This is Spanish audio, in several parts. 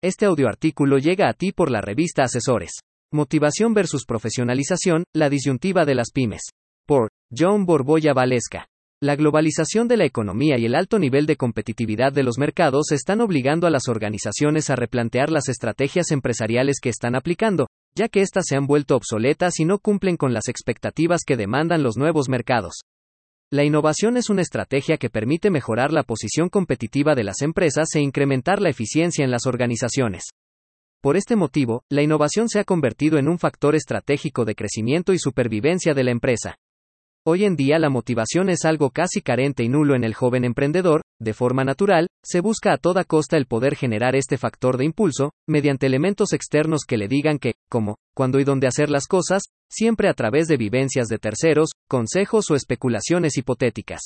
Este audioartículo llega a ti por la revista Asesores. Motivación versus profesionalización, la disyuntiva de las pymes. Por John Borboya Valesca. La globalización de la economía y el alto nivel de competitividad de los mercados están obligando a las organizaciones a replantear las estrategias empresariales que están aplicando, ya que éstas se han vuelto obsoletas y no cumplen con las expectativas que demandan los nuevos mercados. La innovación es una estrategia que permite mejorar la posición competitiva de las empresas e incrementar la eficiencia en las organizaciones. Por este motivo, la innovación se ha convertido en un factor estratégico de crecimiento y supervivencia de la empresa. Hoy en día la motivación es algo casi carente y nulo en el joven emprendedor, de forma natural, se busca a toda costa el poder generar este factor de impulso, mediante elementos externos que le digan que, cómo, cuándo y dónde hacer las cosas, siempre a través de vivencias de terceros, consejos o especulaciones hipotéticas.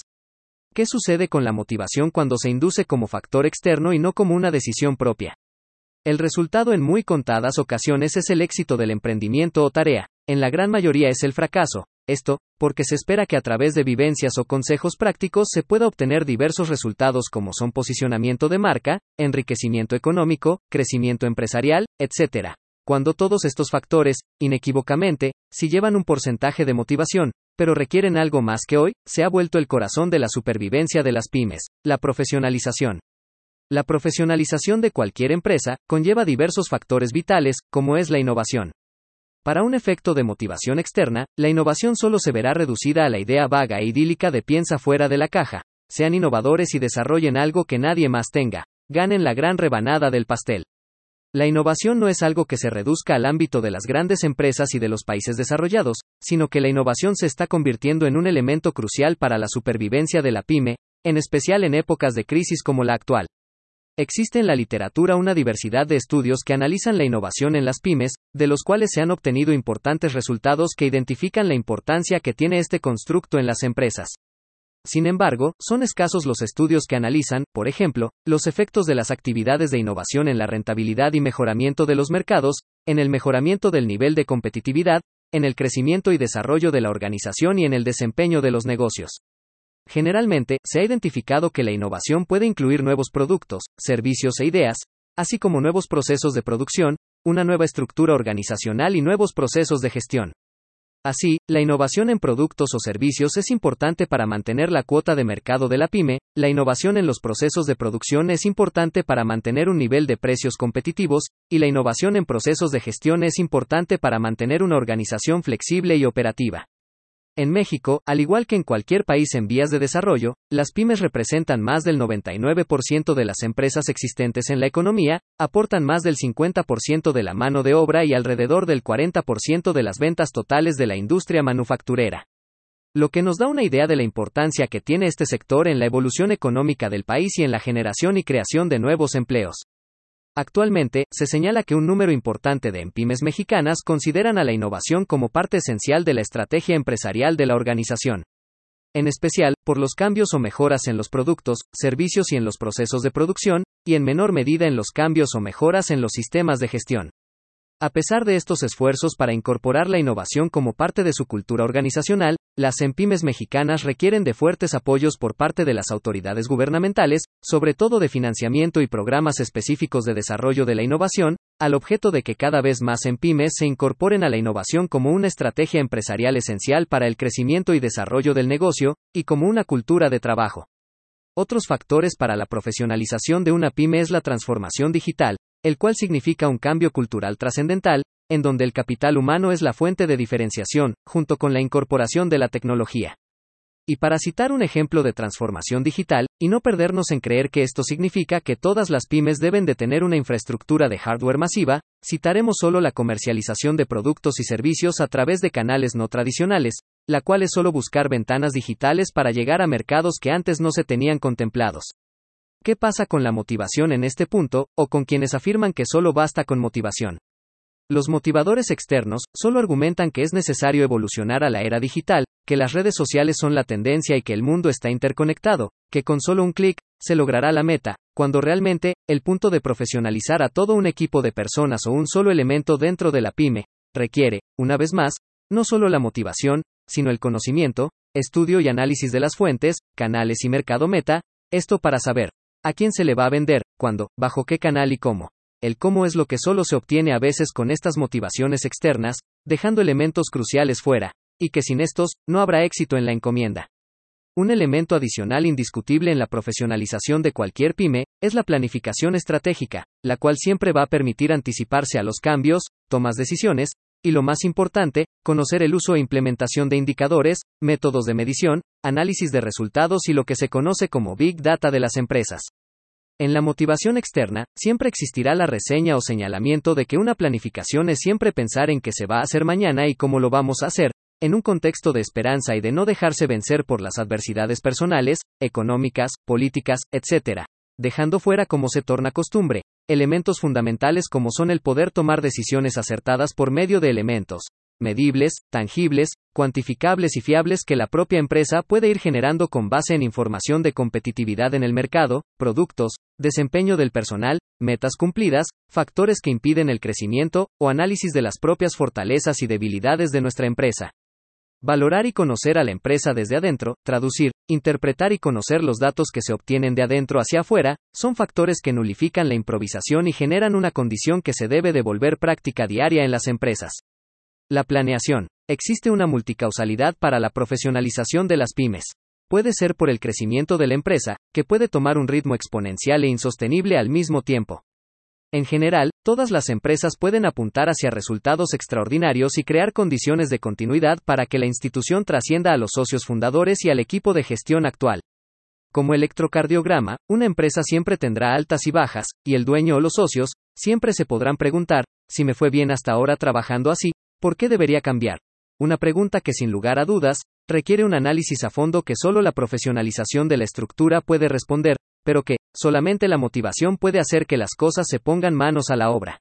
¿Qué sucede con la motivación cuando se induce como factor externo y no como una decisión propia? El resultado en muy contadas ocasiones es el éxito del emprendimiento o tarea, en la gran mayoría es el fracaso, esto, porque se espera que a través de vivencias o consejos prácticos se pueda obtener diversos resultados como son posicionamiento de marca, enriquecimiento económico, crecimiento empresarial, etc. Cuando todos estos factores, inequívocamente, si llevan un porcentaje de motivación, pero requieren algo más que hoy, se ha vuelto el corazón de la supervivencia de las pymes, la profesionalización. La profesionalización de cualquier empresa conlleva diversos factores vitales, como es la innovación. Para un efecto de motivación externa, la innovación solo se verá reducida a la idea vaga e idílica de piensa fuera de la caja, sean innovadores y desarrollen algo que nadie más tenga, ganen la gran rebanada del pastel. La innovación no es algo que se reduzca al ámbito de las grandes empresas y de los países desarrollados, sino que la innovación se está convirtiendo en un elemento crucial para la supervivencia de la pyme, en especial en épocas de crisis como la actual. Existe en la literatura una diversidad de estudios que analizan la innovación en las pymes, de los cuales se han obtenido importantes resultados que identifican la importancia que tiene este constructo en las empresas. Sin embargo, son escasos los estudios que analizan, por ejemplo, los efectos de las actividades de innovación en la rentabilidad y mejoramiento de los mercados, en el mejoramiento del nivel de competitividad, en el crecimiento y desarrollo de la organización y en el desempeño de los negocios. Generalmente, se ha identificado que la innovación puede incluir nuevos productos, servicios e ideas, así como nuevos procesos de producción, una nueva estructura organizacional y nuevos procesos de gestión. Así, la innovación en productos o servicios es importante para mantener la cuota de mercado de la pyme, la innovación en los procesos de producción es importante para mantener un nivel de precios competitivos, y la innovación en procesos de gestión es importante para mantener una organización flexible y operativa. En México, al igual que en cualquier país en vías de desarrollo, las pymes representan más del 99% de las empresas existentes en la economía, aportan más del 50% de la mano de obra y alrededor del 40% de las ventas totales de la industria manufacturera. Lo que nos da una idea de la importancia que tiene este sector en la evolución económica del país y en la generación y creación de nuevos empleos. Actualmente, se señala que un número importante de empymes mexicanas consideran a la innovación como parte esencial de la estrategia empresarial de la organización. En especial, por los cambios o mejoras en los productos, servicios y en los procesos de producción, y en menor medida en los cambios o mejoras en los sistemas de gestión. A pesar de estos esfuerzos para incorporar la innovación como parte de su cultura organizacional, las empymes mexicanas requieren de fuertes apoyos por parte de las autoridades gubernamentales, sobre todo de financiamiento y programas específicos de desarrollo de la innovación, al objeto de que cada vez más empymes se incorporen a la innovación como una estrategia empresarial esencial para el crecimiento y desarrollo del negocio, y como una cultura de trabajo. Otros factores para la profesionalización de una pyme es la transformación digital, el cual significa un cambio cultural trascendental, en donde el capital humano es la fuente de diferenciación, junto con la incorporación de la tecnología. Y para citar un ejemplo de transformación digital, y no perdernos en creer que esto significa que todas las pymes deben de tener una infraestructura de hardware masiva, citaremos solo la comercialización de productos y servicios a través de canales no tradicionales, la cual es solo buscar ventanas digitales para llegar a mercados que antes no se tenían contemplados. ¿Qué pasa con la motivación en este punto, o con quienes afirman que solo basta con motivación? Los motivadores externos solo argumentan que es necesario evolucionar a la era digital, que las redes sociales son la tendencia y que el mundo está interconectado, que con solo un clic, se logrará la meta, cuando realmente, el punto de profesionalizar a todo un equipo de personas o un solo elemento dentro de la pyme, requiere, una vez más, no solo la motivación, sino el conocimiento, estudio y análisis de las fuentes, canales y mercado meta, esto para saber, ¿A quién se le va a vender? ¿Cuándo? ¿Bajo qué canal y cómo? El cómo es lo que solo se obtiene a veces con estas motivaciones externas, dejando elementos cruciales fuera, y que sin estos, no habrá éxito en la encomienda. Un elemento adicional indiscutible en la profesionalización de cualquier pyme es la planificación estratégica, la cual siempre va a permitir anticiparse a los cambios, tomas decisiones, y lo más importante, conocer el uso e implementación de indicadores, métodos de medición, análisis de resultados y lo que se conoce como Big Data de las empresas. En la motivación externa, siempre existirá la reseña o señalamiento de que una planificación es siempre pensar en qué se va a hacer mañana y cómo lo vamos a hacer, en un contexto de esperanza y de no dejarse vencer por las adversidades personales, económicas, políticas, etc. Dejando fuera como se torna costumbre, elementos fundamentales como son el poder tomar decisiones acertadas por medio de elementos, medibles, tangibles, cuantificables y fiables que la propia empresa puede ir generando con base en información de competitividad en el mercado, productos, desempeño del personal, metas cumplidas, factores que impiden el crecimiento, o análisis de las propias fortalezas y debilidades de nuestra empresa. Valorar y conocer a la empresa desde adentro, traducir, interpretar y conocer los datos que se obtienen de adentro hacia afuera, son factores que nulifican la improvisación y generan una condición que se debe de volver práctica diaria en las empresas. La planeación. Existe una multicausalidad para la profesionalización de las pymes. Puede ser por el crecimiento de la empresa, que puede tomar un ritmo exponencial e insostenible al mismo tiempo. En general, todas las empresas pueden apuntar hacia resultados extraordinarios y crear condiciones de continuidad para que la institución trascienda a los socios fundadores y al equipo de gestión actual. Como electrocardiograma, una empresa siempre tendrá altas y bajas, y el dueño o los socios, siempre se podrán preguntar, si me fue bien hasta ahora trabajando así, ¿Por qué debería cambiar? Una pregunta que sin lugar a dudas, requiere un análisis a fondo que solo la profesionalización de la estructura puede responder, pero que, solamente la motivación puede hacer que las cosas se pongan manos a la obra.